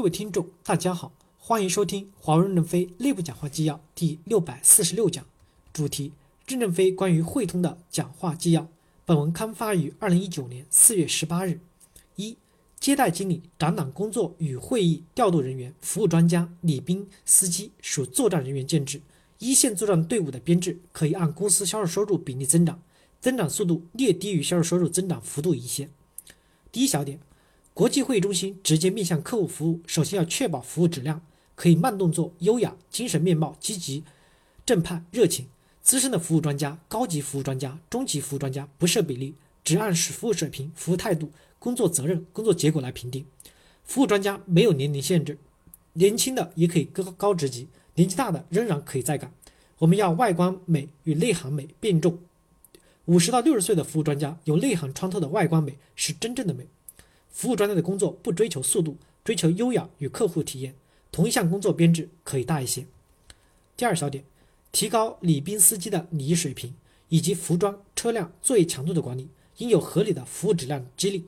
各位听众，大家好，欢迎收听华为任正非内部讲话纪要第六百四十六讲，主题：任正非关于汇通的讲话纪要。本文刊发于二零一九年四月十八日。一、接待经理、展览工作与会议调度人员、服务专家、礼宾司机属作战人员建制。一线作战队伍的编制可以按公司销售收入比例增长，增长速度略低于销售收入增长幅度一些。第一小点。国际会议中心直接面向客户服务，首先要确保服务质量，可以慢动作、优雅，精神面貌积极、正派、热情。资深的服务专家、高级服务专家、中级服务专家不设比例，只按服务水平、服务态度、工作责任、工作结果来评定。服务专家没有年龄限制，年轻的也可以高高职级，年纪大的仍然可以再岗。我们要外观美与内涵美并重。五十到六十岁的服务专家有内涵穿透的外观美是真正的美。服务专家的工作不追求速度，追求优雅与客户体验。同一项工作编制可以大一些。第二小点，提高礼宾司机的礼仪水平以及服装、车辆、作业强度的管理，应有合理的服务质量激励。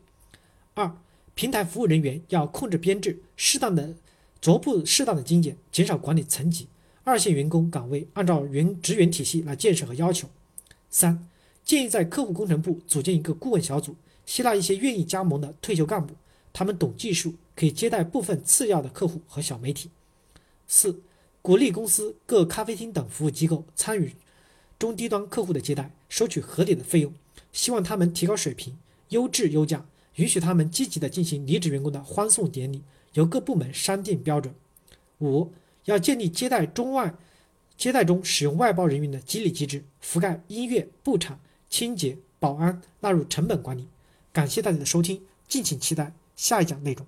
二，平台服务人员要控制编制，适当的逐步适当的精简，减少管理层级。二线员工岗位按照员职员体系来建设和要求。三，建议在客户工程部组建一个顾问小组。吸纳一些愿意加盟的退休干部，他们懂技术，可以接待部分次要的客户和小媒体。四、鼓励公司各咖啡厅等服务机构参与中低端客户的接待，收取合理的费用，希望他们提高水平，优质优价，允许他们积极的进行离职员工的欢送典礼，由各部门商定标准。五、要建立接待中外接待中使用外包人员的激励机制，覆盖音乐、布场、清洁、保安，纳入成本管理。感谢大家的收听，敬请期待下一讲内容。